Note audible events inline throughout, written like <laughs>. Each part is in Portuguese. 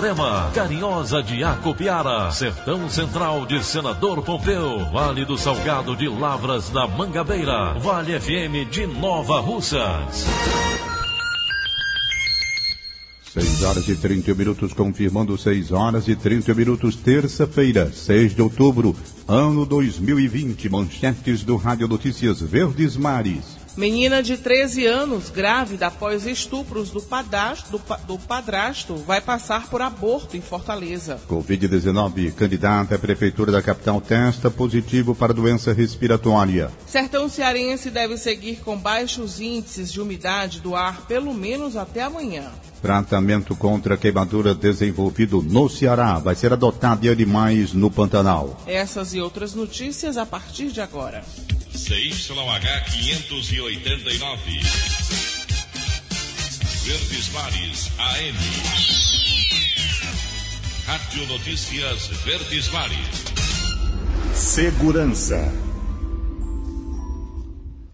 Itarema, Carinhosa de Acopiara, Sertão Central de Senador Pompeu, Vale do Salgado de Lavras da Mangabeira, Vale FM de Nova Russas. 6 horas e 30 minutos, confirmando 6 horas e 30 minutos, terça-feira, 6 de outubro, ano 2020. Manchetes do Rádio Notícias Verdes Mares. Menina de 13 anos, grávida após estupros do padrasto, do, do padrasto, vai passar por aborto em Fortaleza. Covid-19, candidata à prefeitura da capital testa positivo para doença respiratória. Sertão cearense deve seguir com baixos índices de umidade do ar pelo menos até amanhã. Tratamento contra queimadura desenvolvido no Ceará vai ser adotado em animais no Pantanal. Essas e outras notícias a partir de agora. CYH 589. Verdes Mares AM. Rádio Notícias Verdes Mares. Segurança.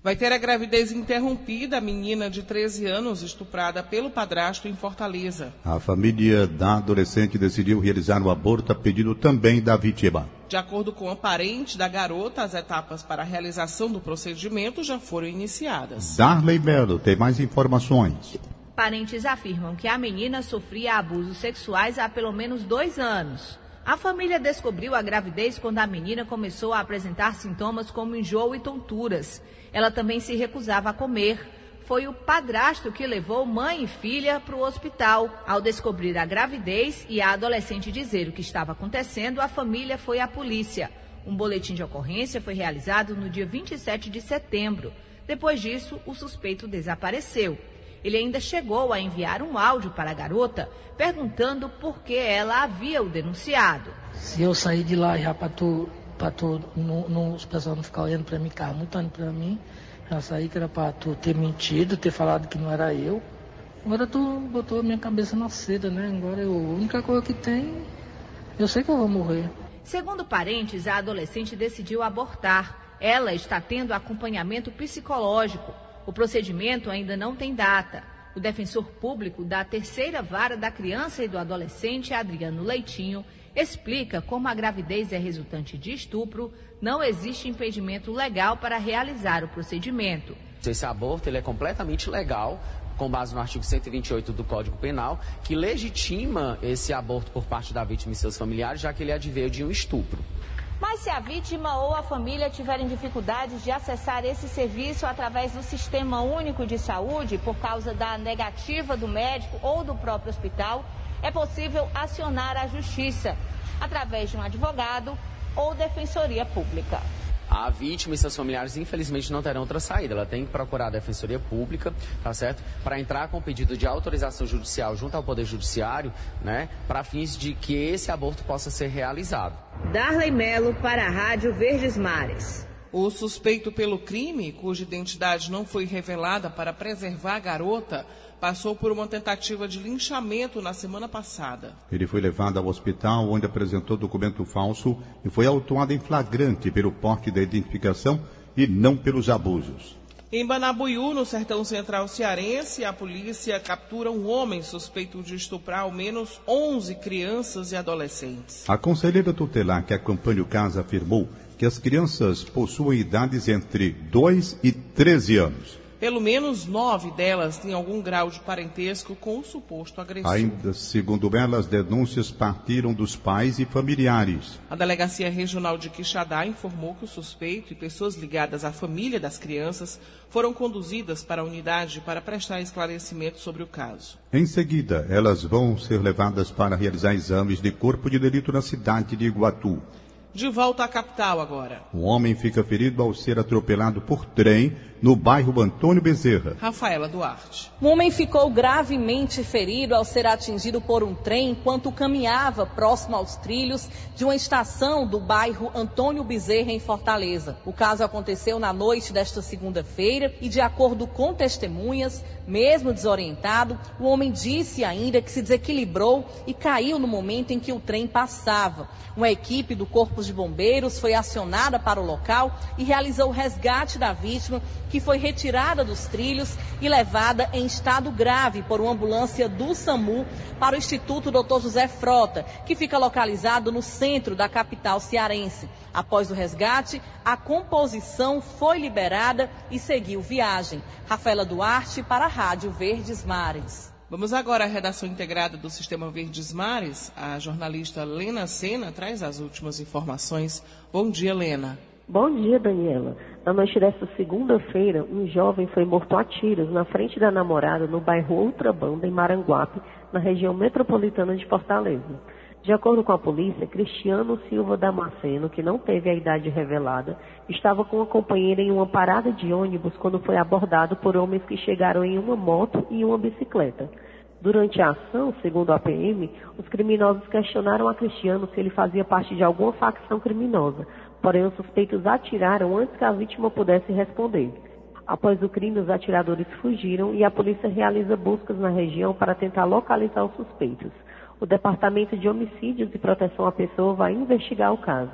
Vai ter a gravidez interrompida a menina de 13 anos estuprada pelo padrasto em Fortaleza. A família da adolescente decidiu realizar o aborto a pedido também da vítima. De acordo com a parente da garota, as etapas para a realização do procedimento já foram iniciadas. Darley Melo tem mais informações. Parentes afirmam que a menina sofria abusos sexuais há pelo menos dois anos. A família descobriu a gravidez quando a menina começou a apresentar sintomas como enjoo e tonturas. Ela também se recusava a comer. Foi o padrasto que levou mãe e filha para o hospital. Ao descobrir a gravidez e a adolescente dizer o que estava acontecendo, a família foi à polícia. Um boletim de ocorrência foi realizado no dia 27 de setembro. Depois disso, o suspeito desapareceu. Ele ainda chegou a enviar um áudio para a garota perguntando por que ela havia o denunciado. Se eu sair de lá já para tu para tu, não, os pessoal não ficar olhando para mim, olhando para mim. Já saí que era para tu ter mentido, ter falado que não era eu. Agora tu botou a minha cabeça na seda, né? Agora eu, a única coisa que tem, eu sei que eu vou morrer. Segundo parentes, a adolescente decidiu abortar. Ela está tendo acompanhamento psicológico. O procedimento ainda não tem data. O defensor público da terceira vara da criança e do adolescente, Adriano Leitinho, explica como a gravidez é resultante de estupro, não existe impedimento legal para realizar o procedimento. Esse aborto ele é completamente legal, com base no artigo 128 do Código Penal, que legitima esse aborto por parte da vítima e seus familiares, já que ele adveio de um estupro. Mas se a vítima ou a família tiverem dificuldades de acessar esse serviço através do Sistema Único de Saúde, por causa da negativa do médico ou do próprio hospital, é possível acionar a justiça através de um advogado ou defensoria pública. A vítima e seus familiares, infelizmente, não terão outra saída. Ela tem que procurar a Defensoria Pública, tá certo? Para entrar com pedido de autorização judicial junto ao Poder Judiciário, né? Para fins de que esse aborto possa ser realizado. Darley Melo para a Rádio Verdes Mares. O suspeito pelo crime, cuja identidade não foi revelada para preservar a garota, passou por uma tentativa de linchamento na semana passada. Ele foi levado ao hospital, onde apresentou documento falso e foi autuado em flagrante pelo porte da identificação e não pelos abusos. Em Banabuiú, no sertão central cearense, a polícia captura um homem suspeito de estuprar ao menos 11 crianças e adolescentes. A conselheira tutelar que acompanha o caso afirmou que as crianças possuem idades entre 2 e 13 anos. Pelo menos nove delas têm algum grau de parentesco com o suposto agressor. Ainda segundo elas, denúncias partiram dos pais e familiares. A Delegacia Regional de Quixadá informou que o suspeito e pessoas ligadas à família das crianças foram conduzidas para a unidade para prestar esclarecimento sobre o caso. Em seguida, elas vão ser levadas para realizar exames de corpo de delito na cidade de Iguatu. De volta à capital agora. Um homem fica ferido ao ser atropelado por trem no bairro Antônio Bezerra. Rafaela Duarte. Um homem ficou gravemente ferido ao ser atingido por um trem enquanto caminhava próximo aos trilhos de uma estação do bairro Antônio Bezerra, em Fortaleza. O caso aconteceu na noite desta segunda-feira e, de acordo com testemunhas, mesmo desorientado, o homem disse ainda que se desequilibrou e caiu no momento em que o trem passava. Uma equipe do Corpo de Bombeiros foi acionada para o local e realizou o resgate da vítima, que foi retirada dos trilhos e levada em estado grave por uma ambulância do SAMU para o Instituto Dr. José Frota, que fica localizado no centro da capital cearense. Após o resgate, a composição foi liberada e seguiu viagem. Rafaela Duarte para a Rádio Verdes Mares. Vamos agora à redação integrada do Sistema Verdes Mares. A jornalista Lena Sena traz as últimas informações. Bom dia, Lena. Bom dia, Daniela. Na noite desta segunda-feira, um jovem foi morto a tiros na frente da namorada no bairro Outra Banda, em Maranguape, na região metropolitana de Fortaleza. De acordo com a polícia, Cristiano Silva Damasceno, que não teve a idade revelada, estava com uma companheira em uma parada de ônibus quando foi abordado por homens que chegaram em uma moto e uma bicicleta. Durante a ação, segundo a PM, os criminosos questionaram a Cristiano se ele fazia parte de alguma facção criminosa, porém os suspeitos atiraram antes que a vítima pudesse responder. Após o crime, os atiradores fugiram e a polícia realiza buscas na região para tentar localizar os suspeitos o Departamento de Homicídios e Proteção à Pessoa vai investigar o caso.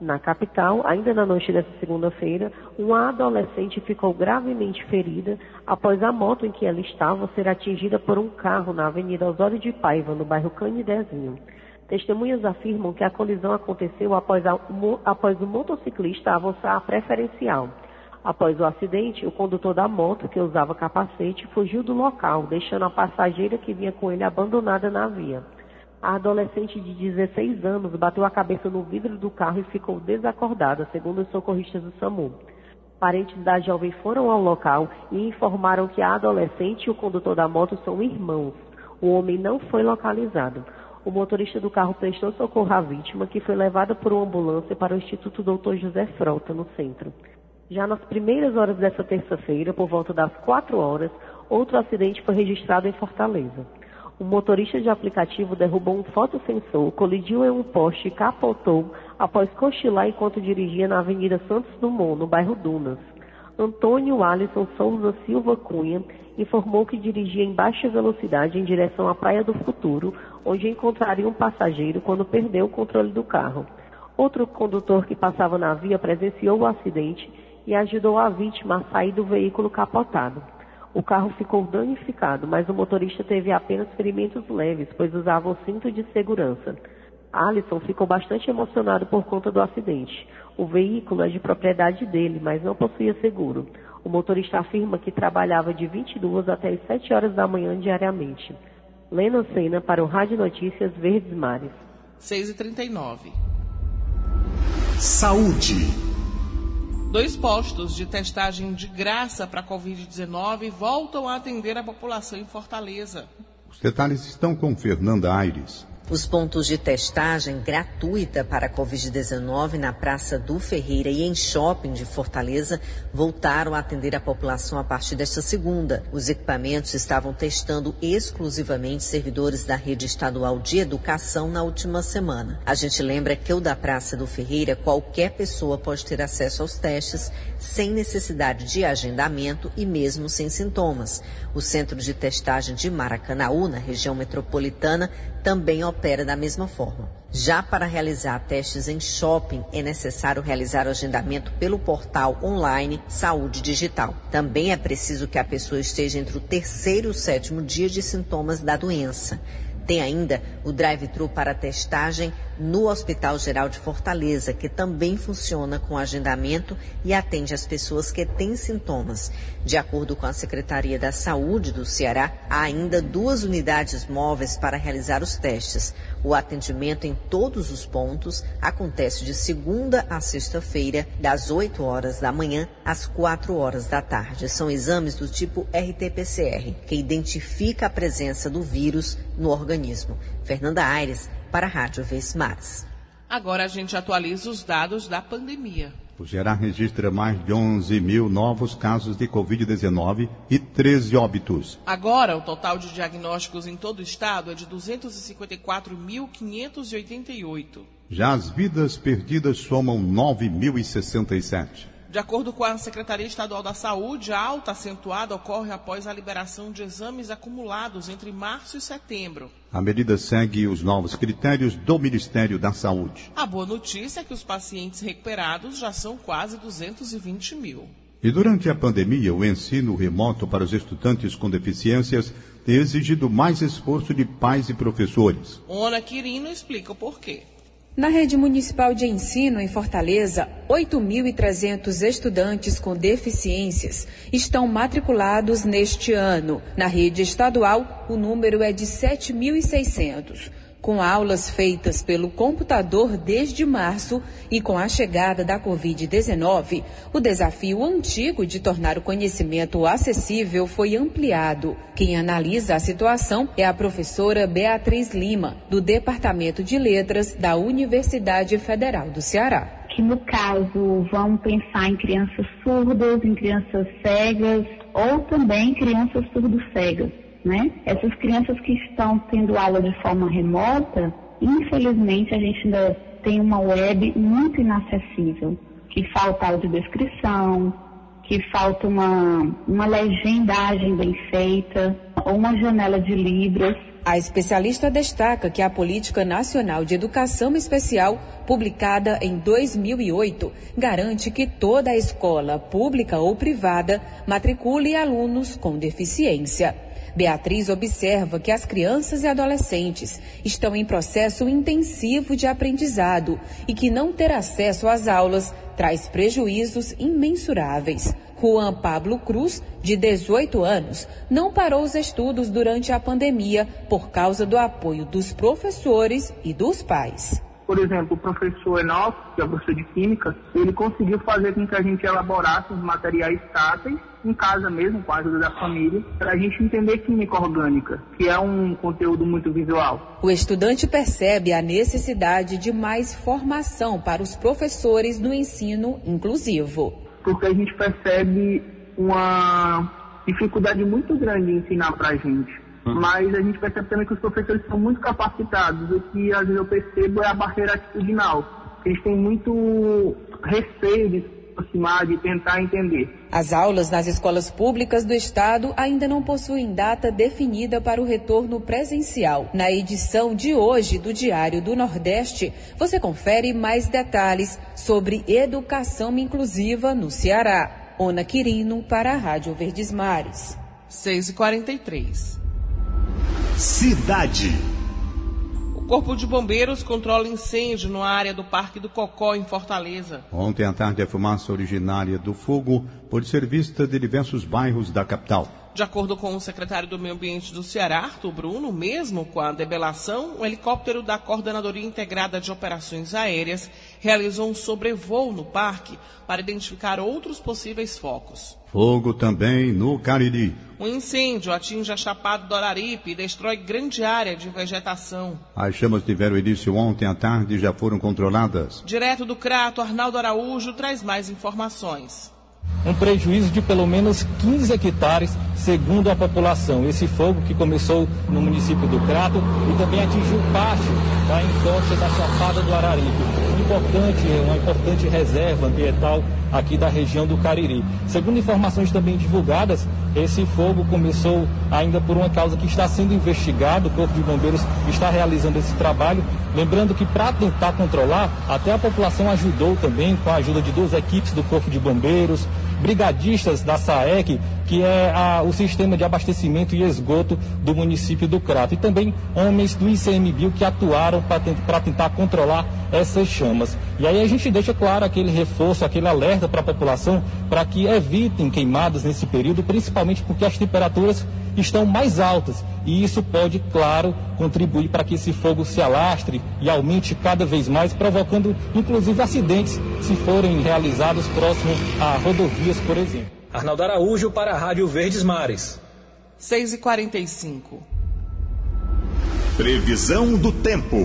Na capital, ainda na noite dessa segunda-feira, uma adolescente ficou gravemente ferida após a moto em que ela estava ser atingida por um carro na Avenida Osório de Paiva, no bairro Canidezinho. Testemunhas afirmam que a colisão aconteceu após, a, após o motociclista avançar a preferencial. Após o acidente, o condutor da moto, que usava capacete, fugiu do local, deixando a passageira que vinha com ele abandonada na via. A adolescente de 16 anos bateu a cabeça no vidro do carro e ficou desacordada, segundo os socorristas do SAMU. Parentes da jovem foram ao local e informaram que a adolescente e o condutor da moto são irmãos. O homem não foi localizado. O motorista do carro prestou socorro à vítima, que foi levada por uma ambulância para o Instituto Dr. José Frota, no centro. Já nas primeiras horas dessa terça-feira, por volta das 4 horas, outro acidente foi registrado em Fortaleza. Um motorista de aplicativo derrubou um fotossensor, colidiu em um poste e capotou após cochilar enquanto dirigia na Avenida Santos Dumont, no bairro Dunas. Antônio Alisson Souza Silva Cunha informou que dirigia em baixa velocidade em direção à Praia do Futuro, onde encontraria um passageiro quando perdeu o controle do carro. Outro condutor que passava na via presenciou o acidente e ajudou a vítima a sair do veículo capotado. O carro ficou danificado, mas o motorista teve apenas ferimentos leves, pois usava o cinto de segurança. Alisson ficou bastante emocionado por conta do acidente. O veículo é de propriedade dele, mas não possuía seguro. O motorista afirma que trabalhava de 22 até as 7 horas da manhã diariamente. Lena Sena para o Rádio Notícias Verdes Mares. 6h39. Saúde. Dois postos de testagem de graça para a Covid-19 voltam a atender a população em Fortaleza. Os detalhes estão com Fernanda Aires. Os pontos de testagem gratuita para a Covid-19 na Praça do Ferreira e em shopping de Fortaleza voltaram a atender a população a partir desta segunda. Os equipamentos estavam testando exclusivamente servidores da rede estadual de educação na última semana. A gente lembra que o da Praça do Ferreira, qualquer pessoa pode ter acesso aos testes sem necessidade de agendamento e mesmo sem sintomas. O centro de testagem de Maracanaú, na região metropolitana, também opera da mesma forma. Já para realizar testes em shopping, é necessário realizar o agendamento pelo portal online Saúde Digital. Também é preciso que a pessoa esteja entre o terceiro e o sétimo dia de sintomas da doença. Tem ainda o drive-thru para testagem no Hospital Geral de Fortaleza, que também funciona com agendamento e atende as pessoas que têm sintomas. De acordo com a Secretaria da Saúde do Ceará, há ainda duas unidades móveis para realizar os testes. O atendimento em todos os pontos acontece de segunda a sexta-feira, das 8 horas da manhã às 4 horas da tarde. São exames do tipo RT-PCR, que identifica a presença do vírus no organismo. Fernanda Aires, para a Rádio Vesmares. Agora a gente atualiza os dados da pandemia. O Ceará registra mais de 11 mil novos casos de Covid-19 e 13 óbitos. Agora, o total de diagnósticos em todo o estado é de 254.588. Já as vidas perdidas somam 9.067. De acordo com a Secretaria Estadual da Saúde, a alta acentuada ocorre após a liberação de exames acumulados entre março e setembro. A medida segue os novos critérios do Ministério da Saúde. A boa notícia é que os pacientes recuperados já são quase 220 mil. E durante a pandemia, o ensino remoto para os estudantes com deficiências tem exigido mais esforço de pais e professores. Ona Quirino explica o porquê. Na rede municipal de ensino em Fortaleza, 8.300 estudantes com deficiências estão matriculados neste ano. Na rede estadual, o número é de 7.600 com aulas feitas pelo computador desde março e com a chegada da Covid-19, o desafio antigo de tornar o conhecimento acessível foi ampliado. Quem analisa a situação é a professora Beatriz Lima, do Departamento de Letras da Universidade Federal do Ceará. Que no caso vão pensar em crianças surdas, em crianças cegas ou também crianças surdo-cegas né? Essas crianças que estão tendo aula de forma remota, infelizmente a gente ainda tem uma web muito inacessível, que falta audiodescrição, que falta uma, uma legendagem bem feita, ou uma janela de libras. A especialista destaca que a Política Nacional de Educação Especial, publicada em 2008, garante que toda escola, pública ou privada, matricule alunos com deficiência. Beatriz observa que as crianças e adolescentes estão em processo intensivo de aprendizado e que não ter acesso às aulas traz prejuízos imensuráveis. Juan Pablo Cruz, de 18 anos, não parou os estudos durante a pandemia por causa do apoio dos professores e dos pais. Por exemplo, o professor Enoch, que é o professor de Química, ele conseguiu fazer com que a gente elaborasse os materiais táteis em casa mesmo, com a ajuda da família, para a gente entender química orgânica, que é um conteúdo muito visual. O estudante percebe a necessidade de mais formação para os professores no ensino inclusivo. Porque a gente percebe uma dificuldade muito grande em ensinar para a gente. Mas a gente percebe também que os professores são muito capacitados. O que às vezes eu percebo é a barreira atitudinal. Eles têm muito receio de se aproximar, de tentar entender. As aulas nas escolas públicas do estado ainda não possuem data definida para o retorno presencial. Na edição de hoje do Diário do Nordeste, você confere mais detalhes sobre educação inclusiva no Ceará. Ona Quirino para a Rádio Verdes Mares. 6h43. Cidade. O Corpo de Bombeiros controla incêndio na área do Parque do Cocó, em Fortaleza. Ontem à tarde, a fumaça originária do fogo pôde ser vista de diversos bairros da capital. De acordo com o secretário do Meio Ambiente do Ceará, Arthur Bruno, mesmo com a debelação, um helicóptero da Coordenadoria Integrada de Operações Aéreas realizou um sobrevoo no parque para identificar outros possíveis focos. Fogo também no Cariri. Um incêndio atinge a Chapada do Araripe e destrói grande área de vegetação. As chamas tiveram início ontem à tarde e já foram controladas. Direto do Crato, Arnaldo Araújo traz mais informações um prejuízo de pelo menos 15 hectares, segundo a população. Esse fogo que começou no município do Crato e também atingiu parte da encosta da Chapada do Araripe. Importante, uma importante reserva ambiental aqui da região do Cariri. Segundo informações também divulgadas, esse fogo começou ainda por uma causa que está sendo investigado, o Corpo de Bombeiros está realizando esse trabalho. Lembrando que para tentar controlar, até a população ajudou também com a ajuda de duas equipes do Corpo de Bombeiros, brigadistas da SAEC, que é a, o sistema de abastecimento e esgoto do município do Crato. E também homens do ICMBio que atuaram para tentar controlar essas chamas. E aí a gente deixa claro aquele reforço, aquele alerta para a população para que evitem queimadas nesse período, principalmente porque as temperaturas estão mais altas e isso pode, claro, contribuir para que esse fogo se alastre e aumente cada vez mais, provocando inclusive acidentes se forem realizados próximo a rodovias, por exemplo. Arnaldo Araújo para a Rádio Verdes Mares. 6 e 45 Previsão do tempo.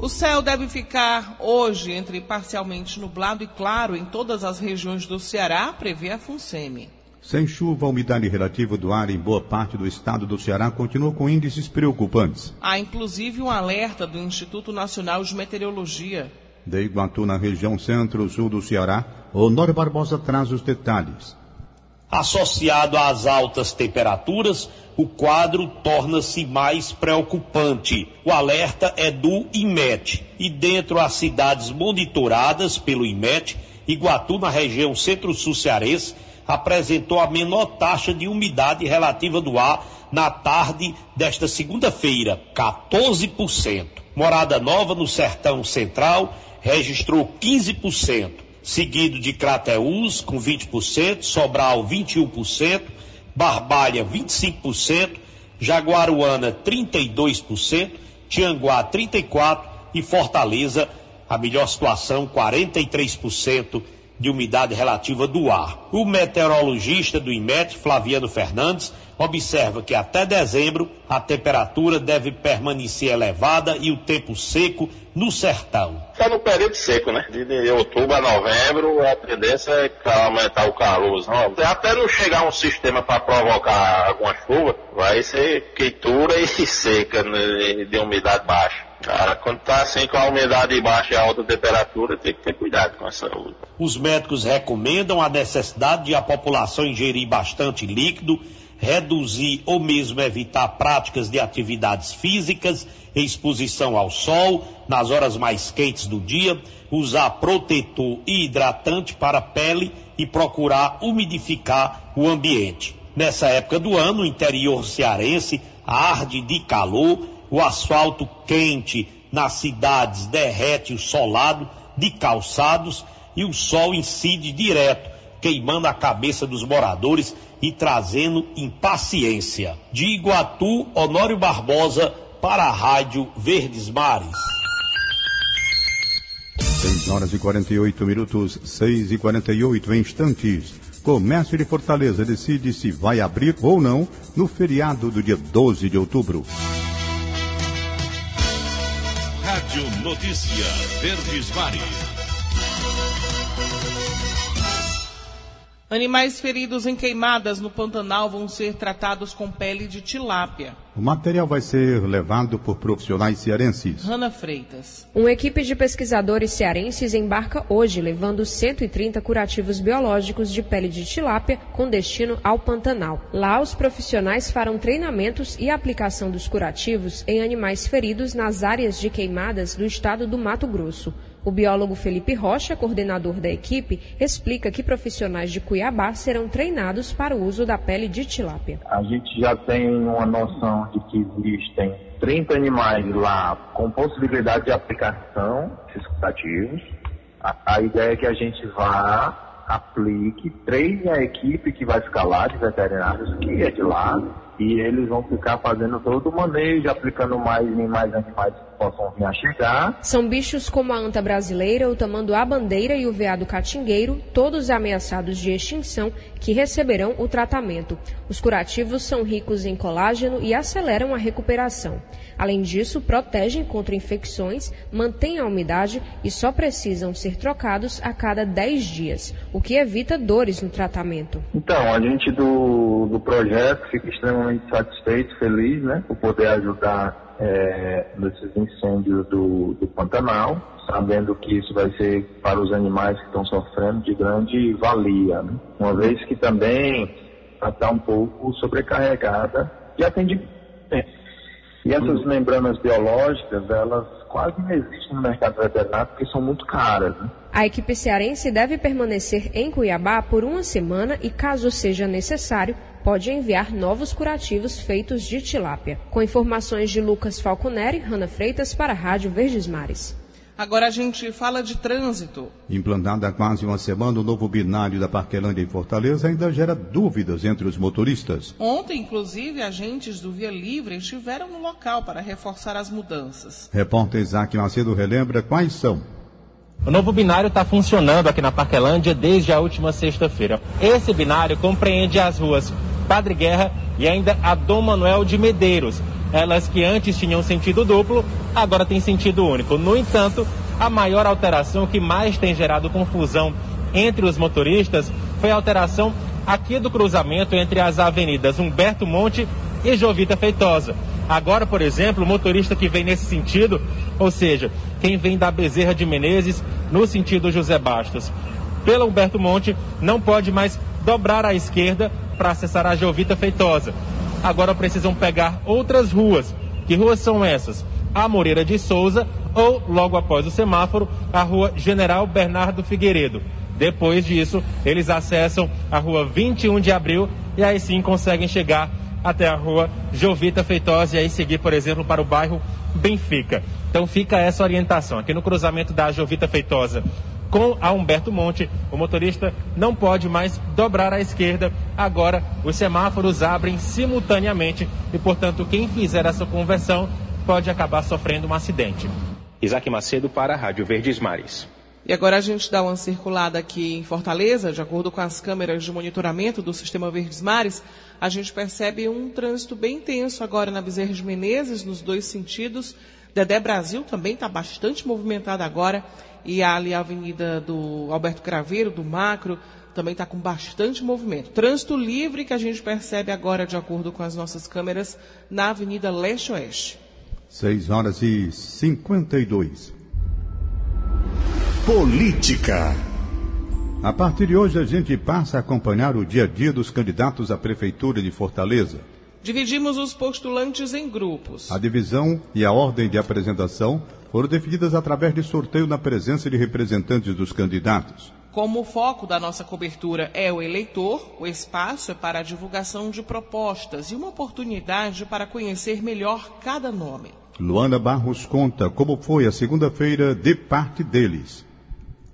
O céu deve ficar hoje entre parcialmente nublado e claro em todas as regiões do Ceará, prevê a FUNSEMI. Sem chuva, a umidade relativa do ar em boa parte do estado do Ceará continua com índices preocupantes. Há inclusive um alerta do Instituto Nacional de Meteorologia. De Iguatu, na região centro-sul do Ceará, Honório Barbosa traz os detalhes. Associado às altas temperaturas, o quadro torna-se mais preocupante. O alerta é do IMET e dentro as cidades monitoradas pelo IMET, Iguatu, na região centro-sul cearense, apresentou a menor taxa de umidade relativa do ar na tarde desta segunda-feira, 14%. Morada Nova, no Sertão Central, registrou 15%, seguido de Crateús, com 20%, Sobral, 21%, Barbalha, 25%, Jaguaruana, 32%, Tianguá, 34% e Fortaleza, a melhor situação, 43% de umidade relativa do ar. O meteorologista do IMET, Flaviano Fernandes, observa que até dezembro a temperatura deve permanecer elevada e o tempo seco no sertão. Está no período seco, né? De, outubro a novembro, a tendência é aumentar o calor. Não, até não chegar um sistema para provocar alguma chuva, vai ser queitura e <laughs> seca né, de umidade baixa. Cara, quando tá assim com a umidade baixa e a alta temperatura, tem que ter cuidado com a saúde. Os médicos recomendam a necessidade de a população ingerir bastante líquido, reduzir ou mesmo evitar práticas de atividades físicas, exposição ao sol nas horas mais quentes do dia, usar protetor e hidratante para a pele e procurar umidificar o ambiente. Nessa época do ano, o interior cearense arde de calor o asfalto quente nas cidades derrete o solado de calçados e o sol incide direto, queimando a cabeça dos moradores e trazendo impaciência. De Iguatu, Honório Barbosa, para a Rádio Verdes Mares. 6 horas e 48 minutos, 6 e 48 instantes. Comércio de Fortaleza decide se vai abrir ou não no feriado do dia 12 de outubro. Rádio Notícia Verdes Mares. Animais feridos em queimadas no Pantanal vão ser tratados com pele de tilápia. O material vai ser levado por profissionais cearenses. Rana Freitas. Uma equipe de pesquisadores cearenses embarca hoje, levando 130 curativos biológicos de pele de tilápia com destino ao Pantanal. Lá, os profissionais farão treinamentos e aplicação dos curativos em animais feridos nas áreas de queimadas do estado do Mato Grosso. O biólogo Felipe Rocha, coordenador da equipe, explica que profissionais de Cuiabá serão treinados para o uso da pele de tilápia. A gente já tem uma noção de que existem 30 animais lá com possibilidade de aplicação desses curativos. A, a ideia é que a gente vá, aplique, treine a equipe que vai ficar lá de veterinários, que é de lá, e eles vão ficar fazendo todo o manejo, aplicando mais em mais animais possam vir a chegar. São bichos como a anta brasileira, o tamanduá bandeira e o veado catingueiro, todos ameaçados de extinção, que receberão o tratamento. Os curativos são ricos em colágeno e aceleram a recuperação. Além disso, protegem contra infecções, mantêm a umidade e só precisam ser trocados a cada 10 dias, o que evita dores no tratamento. Então, a gente do, do projeto fica extremamente satisfeito, feliz, né, por poder ajudar é, nesses incêndios do, do Pantanal, sabendo que isso vai ser para os animais que estão sofrendo de grande valia, né? uma vez que também está um pouco sobrecarregada de atendimento. E essas membranas biológicas, elas quase não existem no mercado veterinário porque são muito caras. Né? A equipe cearense deve permanecer em Cuiabá por uma semana e, caso seja necessário, pode enviar novos curativos feitos de tilápia. Com informações de Lucas Falconeri, Rana Freitas para a Rádio Verdes Mares. Agora a gente fala de trânsito. Implantado há quase uma semana, o novo binário da Parquelândia em Fortaleza ainda gera dúvidas entre os motoristas. Ontem, inclusive, agentes do Via Livre estiveram no local para reforçar as mudanças. Repórter Isaac Macedo relembra quais são. O novo binário está funcionando aqui na Parquelândia desde a última sexta-feira. Esse binário compreende as ruas Padre Guerra e ainda a Dom Manuel de Medeiros, elas que antes tinham sentido duplo, agora têm sentido único. No entanto, a maior alteração que mais tem gerado confusão entre os motoristas foi a alteração aqui do cruzamento entre as avenidas Humberto Monte e Jovita Feitosa. Agora, por exemplo, o motorista que vem nesse sentido, ou seja, quem vem da Bezerra de Menezes no sentido José Bastos, pela Humberto Monte, não pode mais dobrar à esquerda para acessar a Jovita Feitosa agora precisam pegar outras ruas. Que ruas são essas? A Moreira de Souza ou, logo após o semáforo, a rua General Bernardo Figueiredo. Depois disso, eles acessam a rua 21 de abril e aí sim conseguem chegar até a rua Jovita Feitosa e aí seguir, por exemplo, para o bairro Benfica. Então fica essa orientação. Aqui no cruzamento da Jovita Feitosa com a Humberto Monte. O motorista não pode mais dobrar à esquerda. Agora, os semáforos abrem simultaneamente e, portanto, quem fizer essa conversão pode acabar sofrendo um acidente. Isaac Macedo para a Rádio Verdes Mares. E agora a gente dá uma circulada aqui em Fortaleza, de acordo com as câmeras de monitoramento do sistema Verdes Mares, a gente percebe um trânsito bem intenso agora na Bezerra de Menezes, nos dois sentidos. Dedé Brasil também está bastante movimentado agora e ali a avenida do Alberto Craveiro, do Macro, também está com bastante movimento. Trânsito livre que a gente percebe agora, de acordo com as nossas câmeras, na Avenida Leste-Oeste. 6 horas e 52. Política. A partir de hoje, a gente passa a acompanhar o dia a dia dos candidatos à Prefeitura de Fortaleza. Dividimos os postulantes em grupos. A divisão e a ordem de apresentação foram definidas através de sorteio na presença de representantes dos candidatos. Como o foco da nossa cobertura é o eleitor, o espaço é para a divulgação de propostas e uma oportunidade para conhecer melhor cada nome. Luana Barros conta como foi a segunda-feira de parte deles.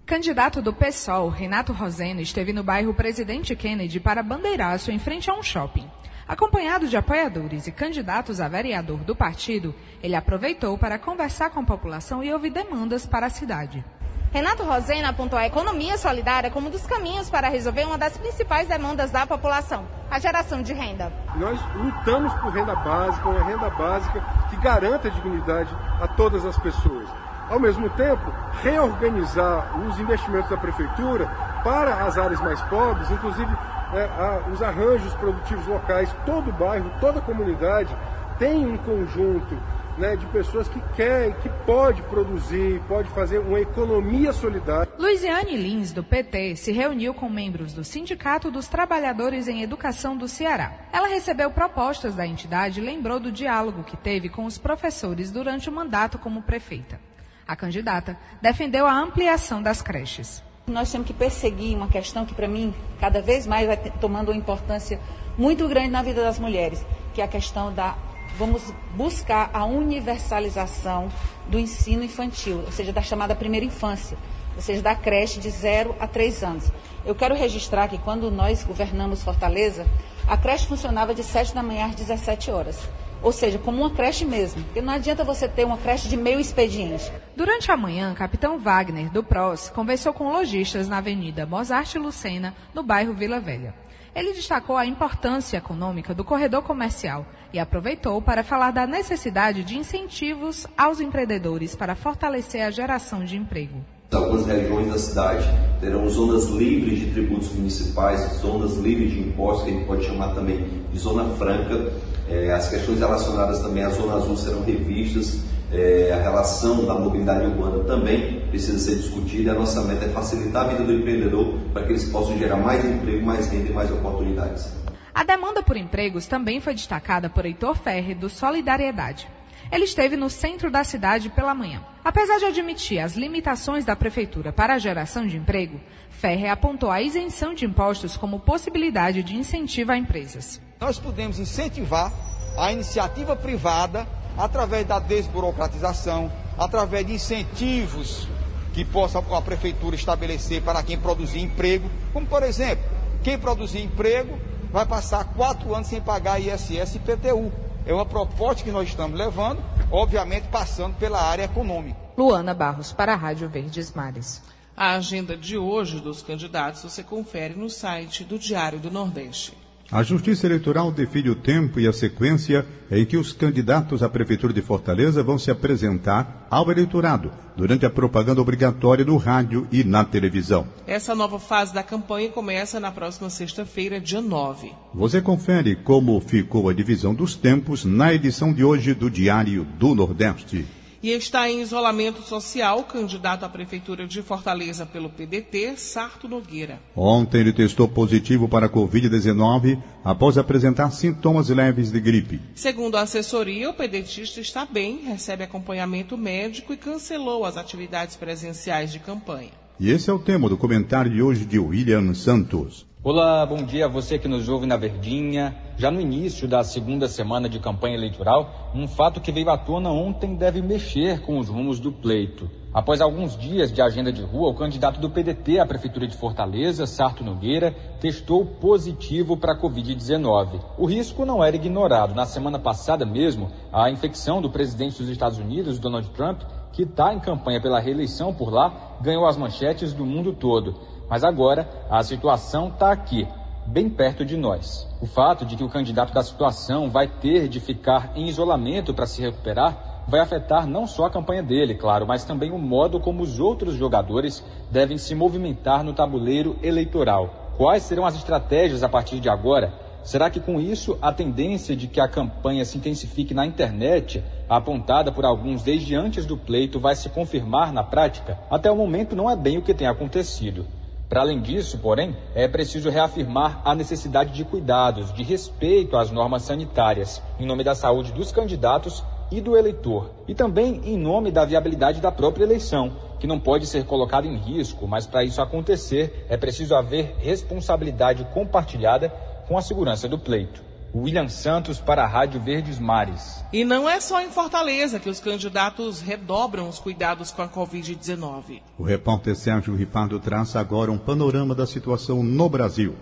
Candidato do PSOL, Renato Roseno, esteve no bairro Presidente Kennedy para bandeiraço em frente a um shopping. Acompanhado de apoiadores e candidatos a vereador do partido, ele aproveitou para conversar com a população e ouvir demandas para a cidade. Renato Rosena apontou a economia solidária como um dos caminhos para resolver uma das principais demandas da população, a geração de renda. Nós lutamos por renda básica, uma renda básica que garanta dignidade a todas as pessoas. Ao mesmo tempo, reorganizar os investimentos da prefeitura para as áreas mais pobres, inclusive né, os arranjos produtivos locais, todo bairro, toda comunidade tem um conjunto né, de pessoas que quer, que pode produzir, pode fazer uma economia solidária. Luiziane Lins, do PT, se reuniu com membros do Sindicato dos Trabalhadores em Educação do Ceará. Ela recebeu propostas da entidade e lembrou do diálogo que teve com os professores durante o mandato como prefeita. A candidata defendeu a ampliação das creches. Nós temos que perseguir uma questão que, para mim, cada vez mais vai tomando uma importância muito grande na vida das mulheres, que é a questão da. Vamos buscar a universalização do ensino infantil, ou seja, da chamada primeira infância, ou seja, da creche de 0 a 3 anos. Eu quero registrar que quando nós governamos Fortaleza, a creche funcionava de 7 da manhã às 17 horas ou seja, como uma creche mesmo, porque não adianta você ter uma creche de meio expediente. Durante a manhã, capitão Wagner, do PROS, conversou com lojistas na Avenida Mozart Lucena, no bairro Vila Velha. Ele destacou a importância econômica do corredor comercial e aproveitou para falar da necessidade de incentivos aos empreendedores para fortalecer a geração de emprego. Algumas regiões da cidade terão zonas livres de tributos municipais, zonas livres de impostos, que a gente pode chamar também de zona franca. É, as questões relacionadas também à zona azul serão revistas. É, a relação da mobilidade urbana também precisa ser discutida. A nossa meta é facilitar a vida do empreendedor para que eles possam gerar mais emprego, mais renda e mais oportunidades. A demanda por empregos também foi destacada por Heitor Ferre, do Solidariedade. Ele esteve no centro da cidade pela manhã. Apesar de admitir as limitações da prefeitura para a geração de emprego, Ferre apontou a isenção de impostos como possibilidade de incentivo a empresas. Nós podemos incentivar a iniciativa privada através da desburocratização, através de incentivos que possa a prefeitura estabelecer para quem produzir emprego, como por exemplo, quem produzir emprego vai passar quatro anos sem pagar ISS e IPTU. É uma proposta que nós estamos levando, obviamente passando pela área econômica. Luana Barros, para a Rádio Verdes Mares. A agenda de hoje dos candidatos você confere no site do Diário do Nordeste. A Justiça Eleitoral define o tempo e a sequência em que os candidatos à Prefeitura de Fortaleza vão se apresentar ao eleitorado durante a propaganda obrigatória no rádio e na televisão. Essa nova fase da campanha começa na próxima sexta-feira, dia 9. Você confere como ficou a divisão dos tempos na edição de hoje do Diário do Nordeste e está em isolamento social candidato à Prefeitura de Fortaleza pelo PDT, Sarto Nogueira. Ontem ele testou positivo para a Covid-19 após apresentar sintomas leves de gripe. Segundo a assessoria, o pedetista está bem, recebe acompanhamento médico e cancelou as atividades presenciais de campanha. E esse é o tema do comentário de hoje de William Santos. Olá, bom dia a você que nos ouve na Verdinha. Já no início da segunda semana de campanha eleitoral, um fato que veio à tona ontem deve mexer com os rumos do pleito. Após alguns dias de agenda de rua, o candidato do PDT à Prefeitura de Fortaleza, Sarto Nogueira, testou positivo para a Covid-19. O risco não era ignorado. Na semana passada mesmo, a infecção do presidente dos Estados Unidos, Donald Trump, que está em campanha pela reeleição por lá, ganhou as manchetes do mundo todo. Mas agora a situação está aqui, bem perto de nós. O fato de que o candidato da situação vai ter de ficar em isolamento para se recuperar vai afetar não só a campanha dele, claro, mas também o modo como os outros jogadores devem se movimentar no tabuleiro eleitoral. Quais serão as estratégias a partir de agora? Será que com isso a tendência de que a campanha se intensifique na internet, apontada por alguns desde antes do pleito, vai se confirmar na prática? Até o momento não é bem o que tem acontecido. Para além disso, porém, é preciso reafirmar a necessidade de cuidados, de respeito às normas sanitárias, em nome da saúde dos candidatos e do eleitor, e também em nome da viabilidade da própria eleição, que não pode ser colocada em risco, mas para isso acontecer é preciso haver responsabilidade compartilhada com a segurança do pleito. William Santos para a Rádio Verdes Mares. E não é só em Fortaleza que os candidatos redobram os cuidados com a Covid-19. O repórter Sérgio Ripardo traça agora um panorama da situação no Brasil.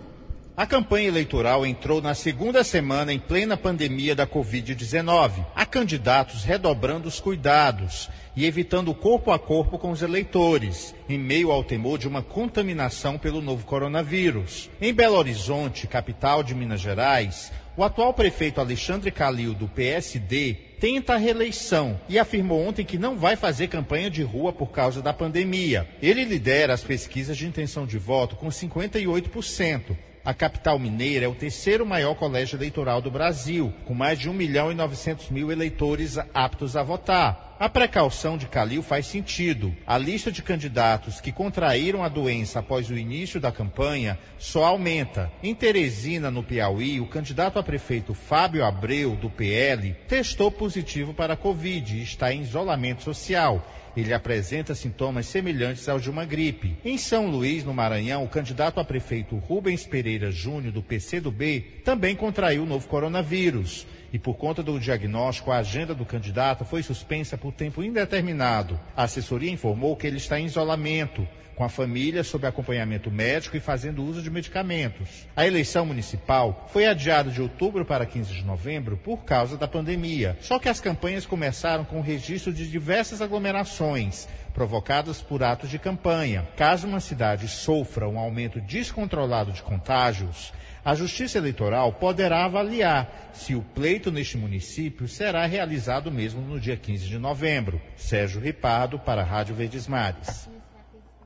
A campanha eleitoral entrou na segunda semana em plena pandemia da Covid-19. Há candidatos redobrando os cuidados e evitando corpo a corpo com os eleitores, em meio ao temor de uma contaminação pelo novo coronavírus. Em Belo Horizonte, capital de Minas Gerais, o atual prefeito Alexandre Calil, do PSD, tenta a reeleição e afirmou ontem que não vai fazer campanha de rua por causa da pandemia. Ele lidera as pesquisas de intenção de voto com 58%. A capital mineira é o terceiro maior colégio eleitoral do Brasil, com mais de 1 milhão e 900 mil eleitores aptos a votar. A precaução de Calil faz sentido. A lista de candidatos que contraíram a doença após o início da campanha só aumenta. Em Teresina, no Piauí, o candidato a prefeito Fábio Abreu, do PL, testou positivo para a Covid e está em isolamento social. Ele apresenta sintomas semelhantes aos de uma gripe. Em São Luís, no Maranhão, o candidato a prefeito Rubens Pereira Júnior, do PCdoB, também contraiu o novo coronavírus. E por conta do diagnóstico, a agenda do candidato foi suspensa por tempo indeterminado. A assessoria informou que ele está em isolamento com a família sob acompanhamento médico e fazendo uso de medicamentos. A eleição municipal foi adiada de outubro para 15 de novembro por causa da pandemia. Só que as campanhas começaram com o registro de diversas aglomerações provocadas por atos de campanha. Caso uma cidade sofra um aumento descontrolado de contágios, a Justiça Eleitoral poderá avaliar se o pleito neste município será realizado mesmo no dia 15 de novembro. Sérgio Ripardo, para a Rádio Verdes Mares.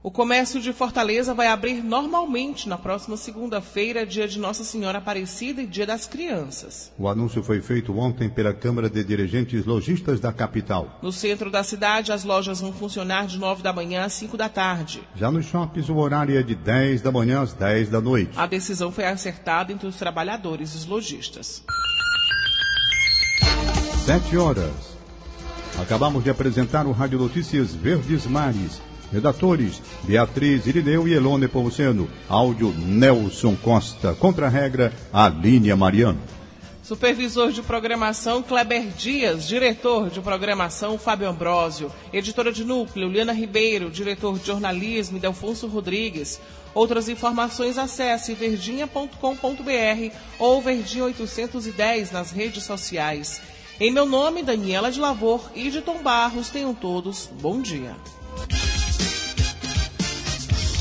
O comércio de Fortaleza vai abrir normalmente na próxima segunda-feira, dia de Nossa Senhora Aparecida e dia das crianças. O anúncio foi feito ontem pela Câmara de Dirigentes Logistas da capital. No centro da cidade, as lojas vão funcionar de 9 da manhã às 5 da tarde. Já nos shoppings, o horário é de 10 da manhã às 10 da noite. A decisão foi acertada entre os trabalhadores e os lojistas. 7 horas Acabamos de apresentar o Rádio Notícias Verdes Mares. Redatores Beatriz Irineu e Elone Pomuceno. Áudio Nelson Costa. Contra a regra, Alínia Mariano. Supervisor de programação Kleber Dias, diretor de programação Fábio Ambrosio, editora de núcleo Liana Ribeiro, diretor de jornalismo Delfonso Rodrigues. Outras informações acesse verdinha.com.br ou verdinha 810 nas redes sociais. Em meu nome, Daniela de Lavor e de Tom Barros, tenham todos bom dia.